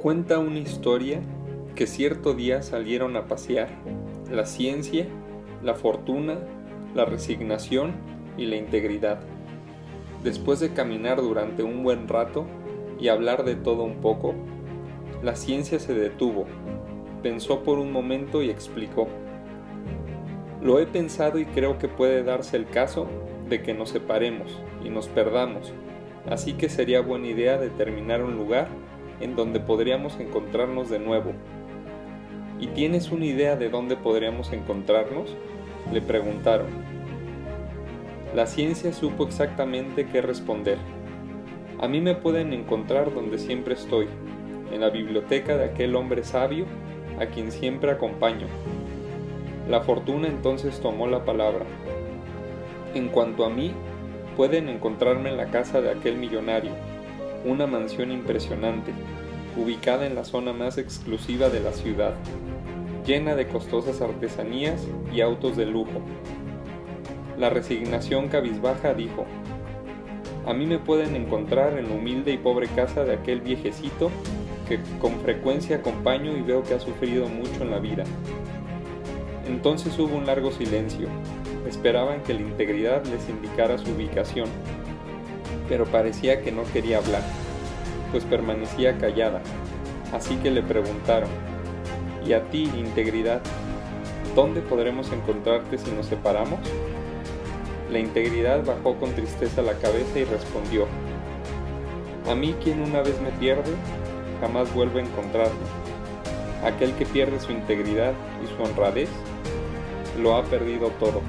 Cuenta una historia que cierto día salieron a pasear la ciencia, la fortuna, la resignación y la integridad. Después de caminar durante un buen rato y hablar de todo un poco, la ciencia se detuvo, pensó por un momento y explicó. Lo he pensado y creo que puede darse el caso de que nos separemos y nos perdamos, así que sería buena idea determinar un lugar en donde podríamos encontrarnos de nuevo. ¿Y tienes una idea de dónde podríamos encontrarnos? Le preguntaron. La ciencia supo exactamente qué responder. A mí me pueden encontrar donde siempre estoy, en la biblioteca de aquel hombre sabio a quien siempre acompaño. La fortuna entonces tomó la palabra. En cuanto a mí, pueden encontrarme en la casa de aquel millonario, una mansión impresionante, ubicada en la zona más exclusiva de la ciudad, llena de costosas artesanías y autos de lujo. La resignación cabizbaja dijo, a mí me pueden encontrar en la humilde y pobre casa de aquel viejecito que con frecuencia acompaño y veo que ha sufrido mucho en la vida. Entonces hubo un largo silencio. Esperaban que la integridad les indicara su ubicación, pero parecía que no quería hablar, pues permanecía callada. Así que le preguntaron, ¿y a ti, integridad, dónde podremos encontrarte si nos separamos? La integridad bajó con tristeza la cabeza y respondió, a mí quien una vez me pierde, jamás vuelve a encontrarme. Aquel que pierde su integridad y su honradez, lo ha perdido todo.